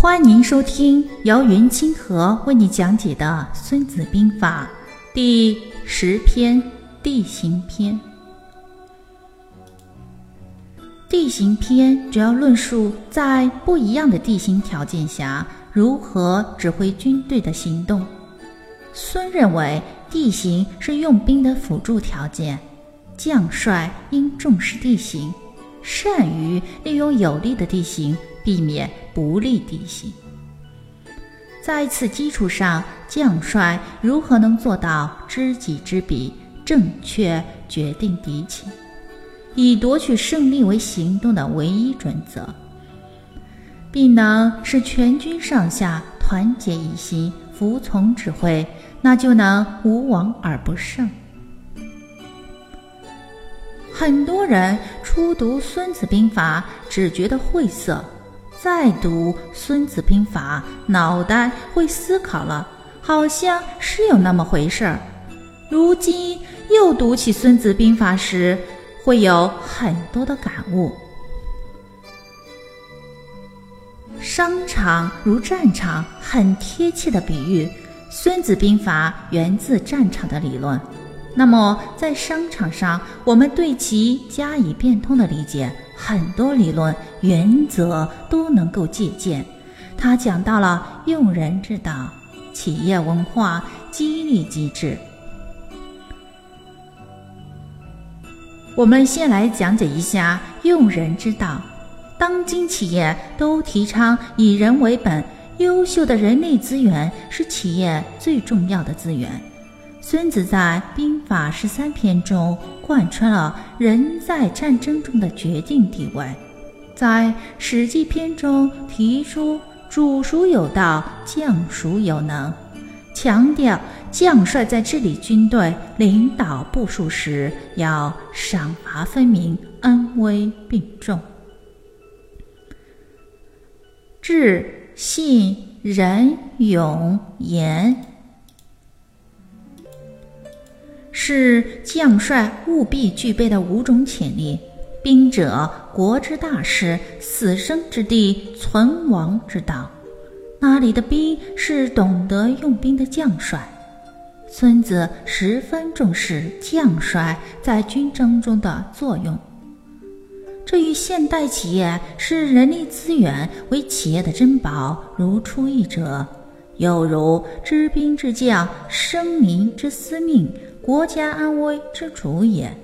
欢迎收听由云清河为你讲解的《孙子兵法》第十篇地形篇。地形篇主要论述在不一样的地形条件下如何指挥军队的行动。孙认为，地形是用兵的辅助条件，将帅应重视地形，善于利用有利的地形。避免不利地形。在此基础上，将帅如何能做到知己知彼，正确决定敌情，以夺取胜利为行动的唯一准则，并能使全军上下团结一心，服从指挥，那就能无往而不胜。很多人初读《孙子兵法》，只觉得晦涩。再读《孙子兵法》，脑袋会思考了，好像是有那么回事儿。如今又读起《孙子兵法》时，会有很多的感悟。商场如战场，很贴切的比喻。《孙子兵法》源自战场的理论。那么，在商场上，我们对其加以变通的理解，很多理论原则都能够借鉴。他讲到了用人之道、企业文化、激励机制。我们先来讲解一下用人之道。当今企业都提倡以人为本，优秀的人力资源是企业最重要的资源。孙子在《兵法》十三篇中贯穿了人在战争中的决定地位，在《史记》篇中提出“主孰有道，将孰有能”，强调将帅在治理军队、领导部署时要赏罚分明、恩威并重，智、信、仁、勇、严。是将帅务必具备的五种潜力。兵者，国之大事，死生之地，存亡之道。那里的兵是懂得用兵的将帅。孙子十分重视将帅在军争中的作用。这与现代企业视人力资源为企业的珍宝如出一辙，有如知兵之将，生民之司命。国家安危之主也，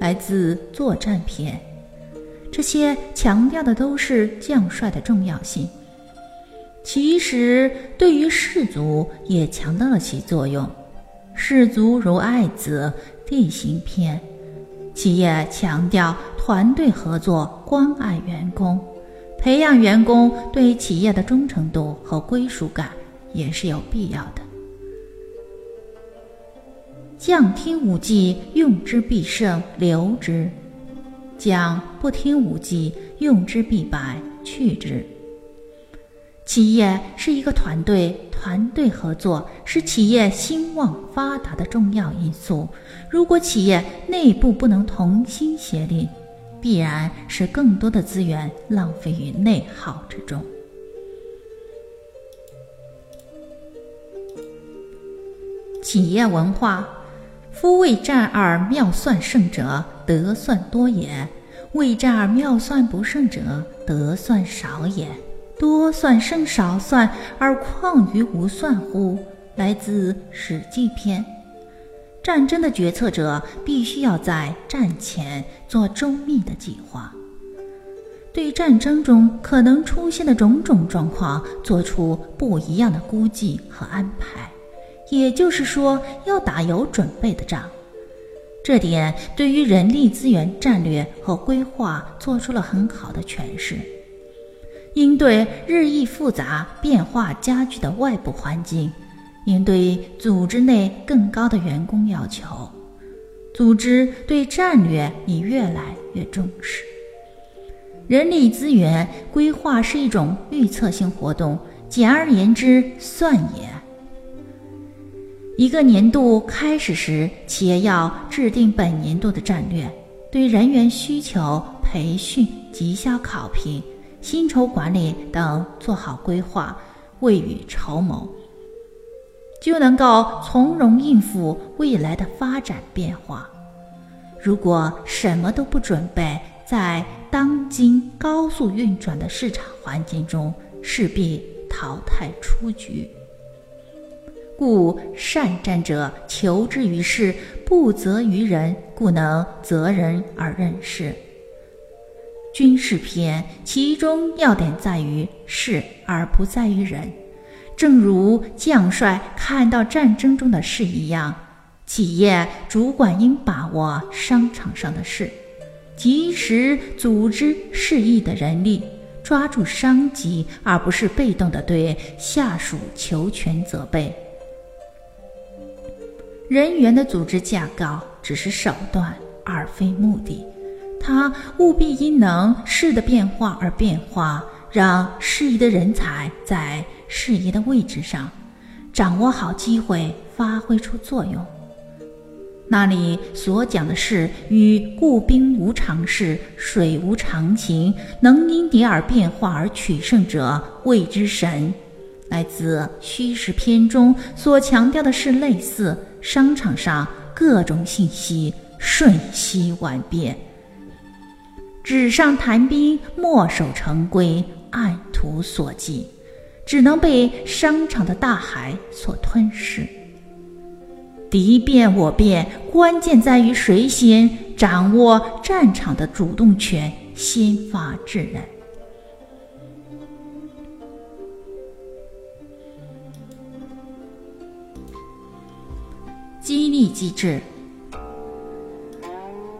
来自《作战篇》。这些强调的都是将帅的重要性，其实对于士卒也强调了其作用。士卒如爱子，《地形篇》。企业强调团队合作，关爱员工，培养员工对企业的忠诚度和归属感也是有必要的。将听武技，用之必胜，留之；将不听武技，用之必败，去之。企业是一个团队，团队合作是企业兴旺发达的重要因素。如果企业内部不能同心协力，必然使更多的资源浪费于内耗之中。企业文化。夫未战而妙算胜者，得算多也；未战而妙算不胜者，得算少也。多算胜少算，而况于无算乎？来自《史记》篇。战争的决策者必须要在战前做周密的计划，对战争中可能出现的种种状况做出不一样的估计和安排。也就是说，要打有准备的仗，这点对于人力资源战略和规划做出了很好的诠释。应对日益复杂、变化加剧的外部环境，应对组织内更高的员工要求，组织对战略也越来越重视。人力资源规划是一种预测性活动，简而言之，算也。一个年度开始时，企业要制定本年度的战略，对人员需求、培训、绩效考评、薪酬管理等做好规划，未雨绸缪，就能够从容应付未来的发展变化。如果什么都不准备，在当今高速运转的市场环境中，势必淘汰出局。故善战者求之于事，不责于人，故能择人而任事。军事篇其中要点在于事，而不在于人。正如将帅看到战争中的事一样，企业主管应把握商场上的事，及时组织适宜的人力，抓住商机，而不是被动的对下属求全责备。人员的组织架构只是手段，而非目的。他务必因能事的变化而变化，让适宜的人才在适宜的位置上，掌握好机会，发挥出作用。那里所讲的是与故兵无常势，水无常情，能因敌而变化而取胜者，谓之神。来自虚实篇中所强调的是类似。商场上各种信息瞬息万变，纸上谈兵，墨守成规，按图索骥，只能被商场的大海所吞噬。敌变我变，关键在于谁先掌握战场的主动权，先发制人。激励机制，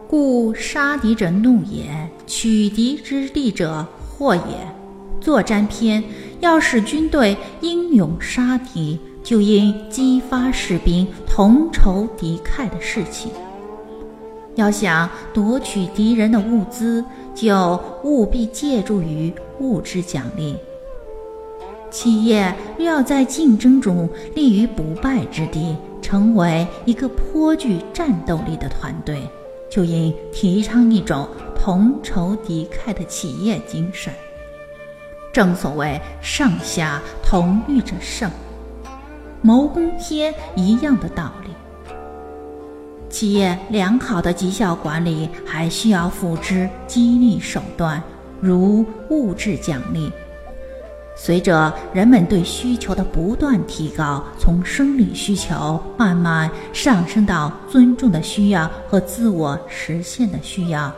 故杀敌者怒也，取敌之利者祸也。作战篇要使军队英勇杀敌，就应激发士兵同仇敌忾的士气。要想夺取敌人的物资，就务必借助于物质奖励。企业若要在竞争中立于不败之地，成为一个颇具战斗力的团队，就应提倡一种同仇敌忾的企业精神。正所谓上下同欲者胜，谋攻天一样的道理。企业良好的绩效管理还需要辅之激励手段，如物质奖励。随着人们对需求的不断提高，从生理需求慢慢上升到尊重的需要和自我实现的需要，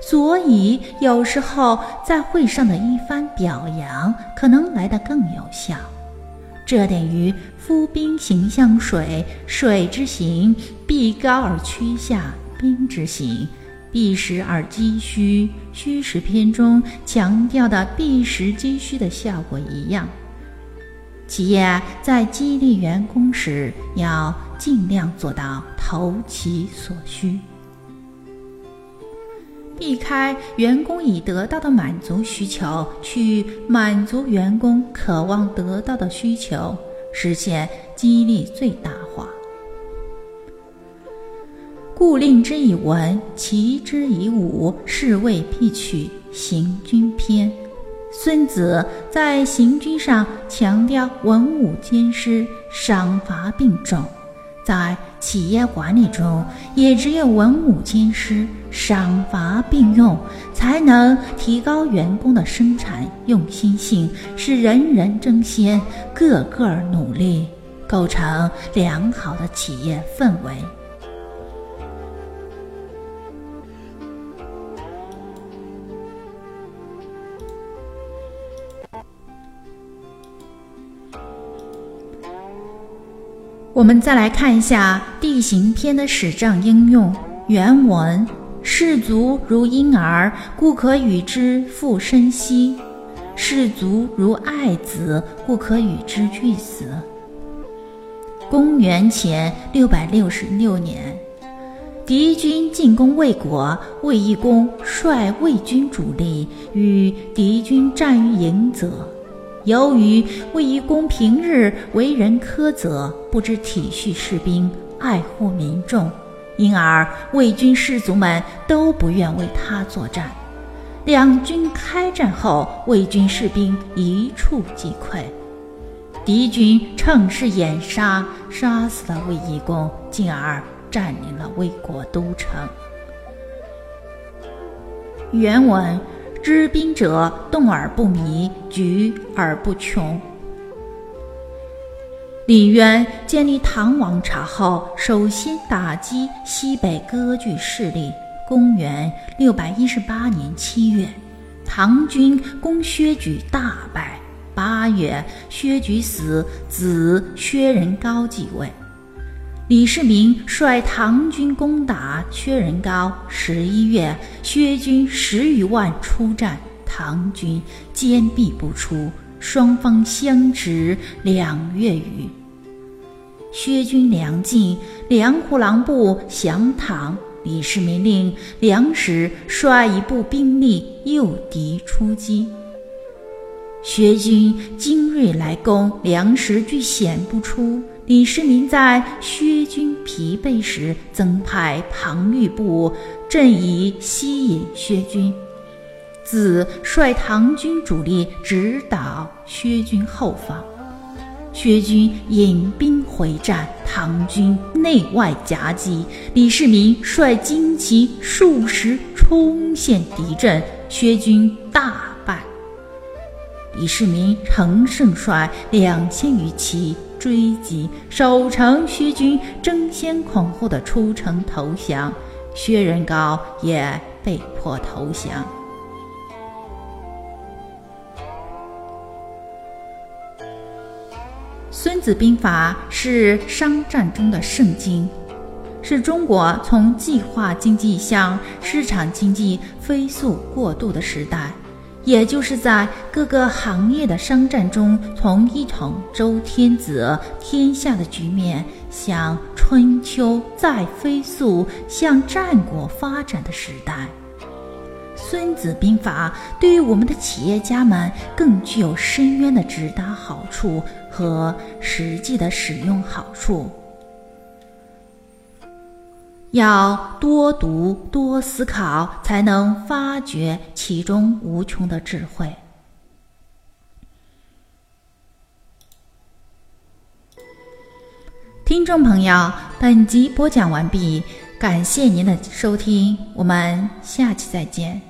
所以有时候在会上的一番表扬可能来得更有效。这点于夫兵行向水，水之行必高而趋下，兵之行。避实而击虚，虚实篇中强调的避实击虚的效果一样。企业在激励员工时，要尽量做到投其所需，避开员工已得到的满足需求，去满足员工渴望得到的需求，实现激励最大化。故令之以文，齐之以武，是谓必取行军篇。孙子在行军上强调文武兼施，赏罚并重。在企业管理中，也只有文武兼施，赏罚并用，才能提高员工的生产用心性，使人人争先，个个努力，构成良好的企业氛围。我们再来看一下地形篇的史账应用原文：士卒如婴儿，故可与之复生息；士卒如爱子，故可与之俱死。公元前六百六十六年，敌军进攻魏国，魏懿公率魏军主力与敌军战于营泽。由于卫懿公平日为人苛责，不知体恤士兵、爱护民众，因而魏军士卒们都不愿为他作战。两军开战后，魏军士兵一触即溃，敌军乘势掩杀，杀死了卫懿公，进而占领了魏国都城。原文：知兵者，动而不迷，举而不穷。李渊建立唐王朝后，首先打击西北割据势力。公元六百一十八年七月，唐军攻薛举，大败。八月，薛举死，子薛仁高继位。李世民率唐军攻打薛仁高。十一月，薛军十余万出战，唐军坚壁不出，双方相持两月余。薛军粮尽，粮库狼部降唐。李世民令梁实率一部兵力诱敌出击。薛军精锐来攻，粮食俱显不出。李世民在薛军疲惫时，增派庞玉部阵以吸引薛军。子率唐军主力直捣薛军后方。薛军引兵回战，唐军内外夹击。李世民率精骑数十冲陷敌阵，薛军大败。李世民乘胜率两千余骑追击，守城薛军争先恐后的出城投降，薛仁高也被迫投降。《孙子兵法》是商战中的圣经，是中国从计划经济向市场经济飞速过渡的时代，也就是在各个行业的商战中，从一统周天子天下的局面向春秋再飞速向战国发展的时代。《孙子兵法》对于我们的企业家们更具有深渊的直达好处和实际的使用好处。要多读多思考，才能发掘其中无穷的智慧。听众朋友，本集播讲完毕，感谢您的收听，我们下期再见。